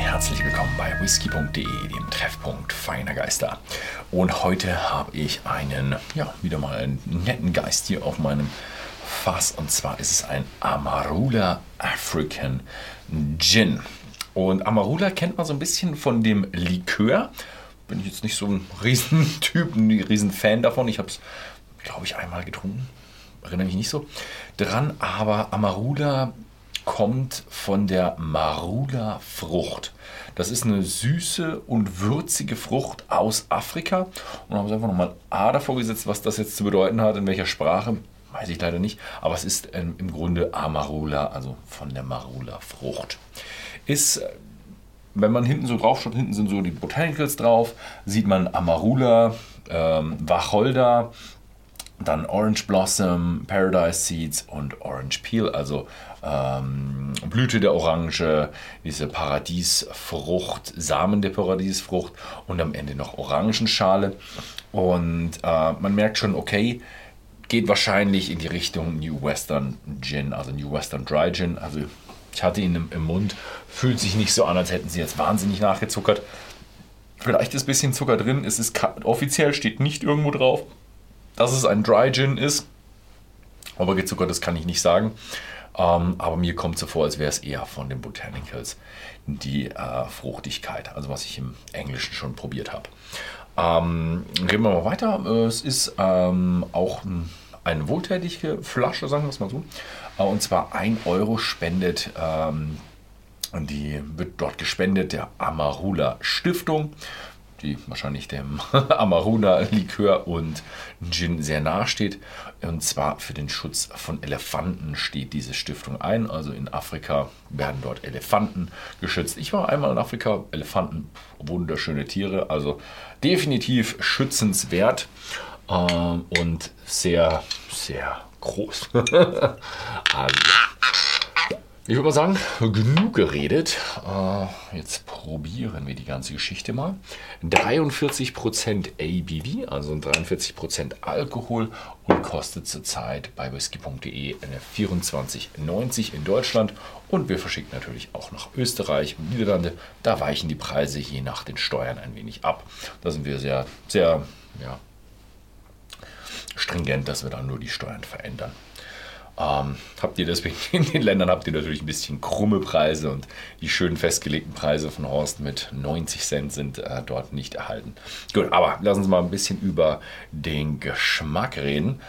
herzlich willkommen bei whisky.de, dem Treffpunkt feiner Geister. Und heute habe ich einen, ja, wieder mal einen netten Geist hier auf meinem Fass. Und zwar ist es ein Amarula African Gin. Und Amarula kennt man so ein bisschen von dem Likör. Bin ich jetzt nicht so ein Riesentyp, ein Riesenfan davon. Ich habe es, glaube ich, einmal getrunken. Erinnere mich nicht so dran. Aber Amarula kommt von der Marula-Frucht. Das ist eine süße und würzige Frucht aus Afrika. Und haben sie einfach nochmal A davor gesetzt, was das jetzt zu bedeuten hat, in welcher Sprache, weiß ich leider nicht. Aber es ist ähm, im Grunde Amarula, also von der Marula-Frucht. Ist, wenn man hinten so drauf schaut, hinten sind so die Botanicals drauf, sieht man Amarula, ähm, Wacholder, dann Orange Blossom, Paradise Seeds und Orange Peel, also ähm, Blüte der Orange, diese Paradiesfrucht, Samen der Paradiesfrucht und am Ende noch Orangenschale. Und äh, man merkt schon, okay, geht wahrscheinlich in die Richtung New Western Gin, also New Western Dry Gin. Also ich hatte ihn im, im Mund, fühlt sich nicht so an, als hätten sie jetzt wahnsinnig nachgezuckert. Vielleicht ist ein bisschen Zucker drin, es ist offiziell steht nicht irgendwo drauf, dass es ein Dry Gin ist. Aber gezuckert, das kann ich nicht sagen. Ähm, aber mir kommt so vor, als wäre es eher von den Botanicals die äh, Fruchtigkeit, also was ich im Englischen schon probiert habe. Ähm, reden wir mal weiter. Es ist ähm, auch eine wohltätige Flasche, sagen wir es mal so. Äh, und zwar 1 Euro spendet ähm, die wird dort gespendet der Amarula Stiftung die wahrscheinlich dem Amaruna-Likör und Gin sehr nahe steht. Und zwar für den Schutz von Elefanten steht diese Stiftung ein. Also in Afrika werden dort Elefanten geschützt. Ich war einmal in Afrika, Elefanten, wunderschöne Tiere, also definitiv schützenswert ähm, und sehr, sehr groß. also, ich würde mal sagen, genug geredet. Äh, jetzt probieren wir die ganze Geschichte mal. 43% ABV, also 43% Alkohol und kostet zurzeit bei whisky.de 24,90 in Deutschland. Und wir verschicken natürlich auch nach Österreich und Niederlande. Da weichen die Preise je nach den Steuern ein wenig ab. Da sind wir sehr, sehr ja, stringent, dass wir dann nur die Steuern verändern. Ähm, habt ihr deswegen in den Ländern habt ihr natürlich ein bisschen krumme Preise und die schön festgelegten Preise von Horst mit 90 Cent sind äh, dort nicht erhalten. Gut, aber lassen Sie mal ein bisschen über den Geschmack reden.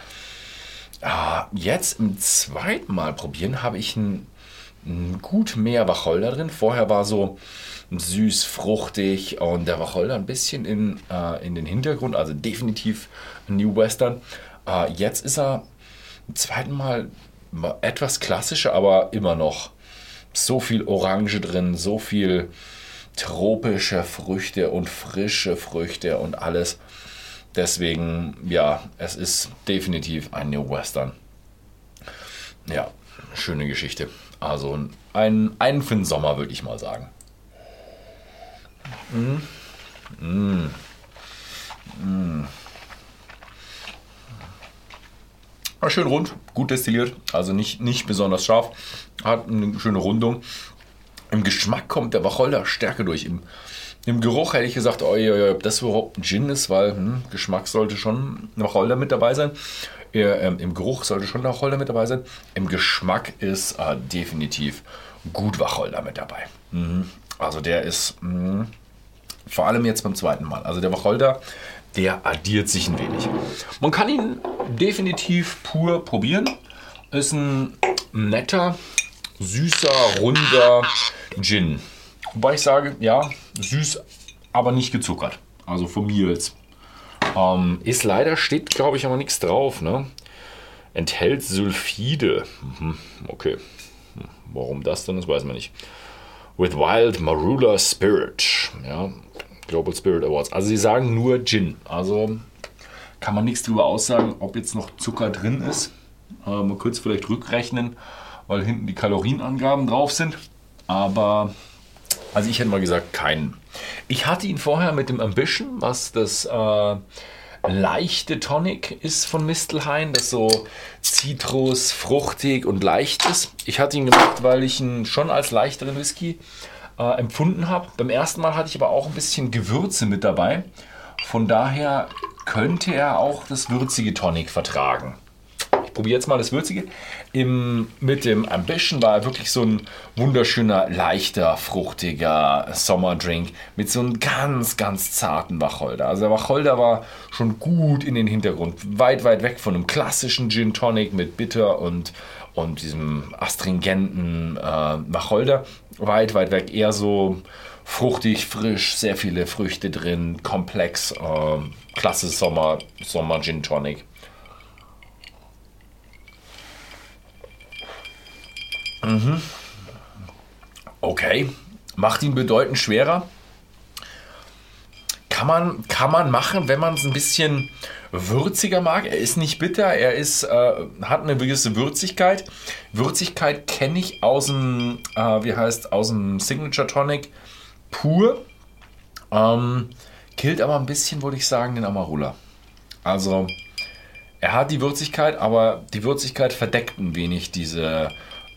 Äh, jetzt im zweiten Mal probieren habe ich ein, ein gut mehr Wacholder drin. Vorher war so süß, fruchtig und der Wacholder ein bisschen in, äh, in den Hintergrund, also definitiv New Western. Äh, jetzt ist er zweiten Mal etwas klassischer, aber immer noch so viel Orange drin, so viel tropische Früchte und frische Früchte und alles. Deswegen, ja, es ist definitiv ein New Western. Ja, schöne Geschichte. Also ein, ein für den Sommer, würde ich mal sagen. Mm. Mm. Mm. Schön rund, gut destilliert, also nicht, nicht besonders scharf. Hat eine schöne Rundung. Im Geschmack kommt der Wacholder stärker durch. Im, im Geruch hätte ich gesagt, oh, ja, ob das überhaupt ein Gin ist, weil hm, Geschmack sollte schon Wacholder mit dabei sein. Äh, Im Geruch sollte schon Wacholder mit dabei sein. Im Geschmack ist äh, definitiv gut Wacholder mit dabei. Mhm. Also der ist mh, hm, vor allem jetzt beim zweiten Mal. Also der Wacholder der addiert sich ein wenig. Man kann ihn definitiv pur probieren. Ist ein netter, süßer, runder Gin. Wobei ich sage, ja, süß, aber nicht gezuckert. Also von mir jetzt. Ähm, ist leider, steht glaube ich aber nichts drauf. Ne? Enthält Sulfide. Mhm, okay. Warum das denn, das weiß man nicht. With Wild Marula Spirit. Ja, Global Spirit Awards. Also sie sagen nur Gin. Also kann man nichts darüber aussagen, ob jetzt noch Zucker drin ist. Äh, man könnte es vielleicht rückrechnen, weil hinten die Kalorienangaben drauf sind. Aber also ich hätte mal gesagt, keinen. Ich hatte ihn vorher mit dem Ambition, was das äh, leichte Tonic ist von Mistelhain, das so Zitrus, fruchtig und leicht ist. Ich hatte ihn gemacht, weil ich ihn schon als leichteren Whisky äh, empfunden habe. Beim ersten Mal hatte ich aber auch ein bisschen Gewürze mit dabei. Von daher könnte er auch das würzige Tonic vertragen. Probiere jetzt mal das Würzige. Im, mit dem Ambition war er wirklich so ein wunderschöner, leichter, fruchtiger Sommerdrink mit so einem ganz, ganz zarten Wacholder. Also der Wacholder war schon gut in den Hintergrund, weit, weit weg von einem klassischen Gin Tonic mit Bitter und, und diesem astringenten äh, Wacholder. Weit, weit weg, eher so fruchtig, frisch, sehr viele Früchte drin, komplex, äh, klasse Sommer, Sommer Gin Tonic. Mhm. Okay, macht ihn bedeutend schwerer. Kann man, kann man machen, wenn man es ein bisschen würziger mag. Er ist nicht bitter, er ist, äh, hat eine gewisse Würzigkeit. Würzigkeit kenne ich aus dem, äh, wie heißt, aus dem Signature Tonic pur. Ähm, killt aber ein bisschen, würde ich sagen, den Amarula. Also, er hat die Würzigkeit, aber die Würzigkeit verdeckt ein wenig diese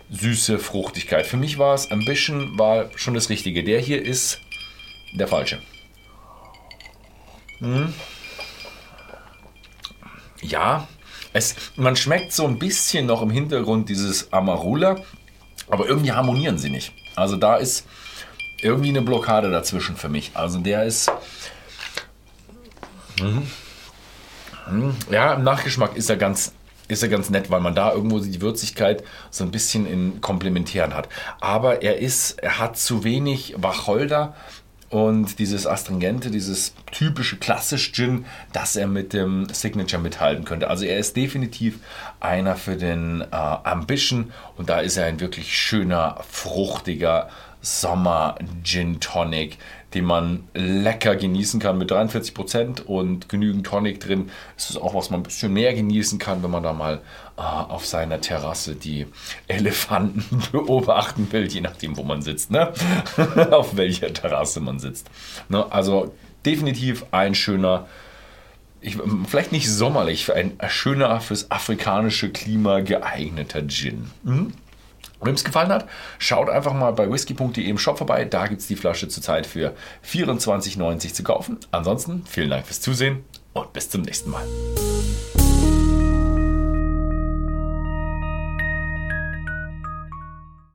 süße Fruchtigkeit. Für mich war es Ambition war schon das Richtige. Der hier ist der falsche. Hm. Ja, es, man schmeckt so ein bisschen noch im Hintergrund dieses Amarula, aber irgendwie harmonieren sie nicht. Also da ist irgendwie eine Blockade dazwischen für mich. Also der ist. Hm. Hm. Ja, im Nachgeschmack ist er ganz ist ja ganz nett, weil man da irgendwo die Würzigkeit so ein bisschen in Komplementären hat. Aber er ist, er hat zu wenig Wacholder und dieses Astringente, dieses typische klassisch Gin, dass er mit dem Signature mithalten könnte. Also er ist definitiv einer für den äh, Ambition und da ist er ein wirklich schöner, fruchtiger Sommer Gin Tonic, den man lecker genießen kann mit 43% und genügend Tonic drin. Es ist auch was man ein bisschen mehr genießen kann, wenn man da mal äh, auf seiner Terrasse die Elefanten beobachten will, je nachdem, wo man sitzt, ne? auf welcher Terrasse man sitzt. Ne? Also definitiv ein schöner ich, vielleicht nicht sommerlich, ein schöner fürs afrikanische Klima geeigneter Gin. Mhm. Wem es gefallen hat, schaut einfach mal bei whisky.de im Shop vorbei. Da gibt es die Flasche zurzeit für 24,90 zu kaufen. Ansonsten vielen Dank fürs Zusehen und bis zum nächsten Mal.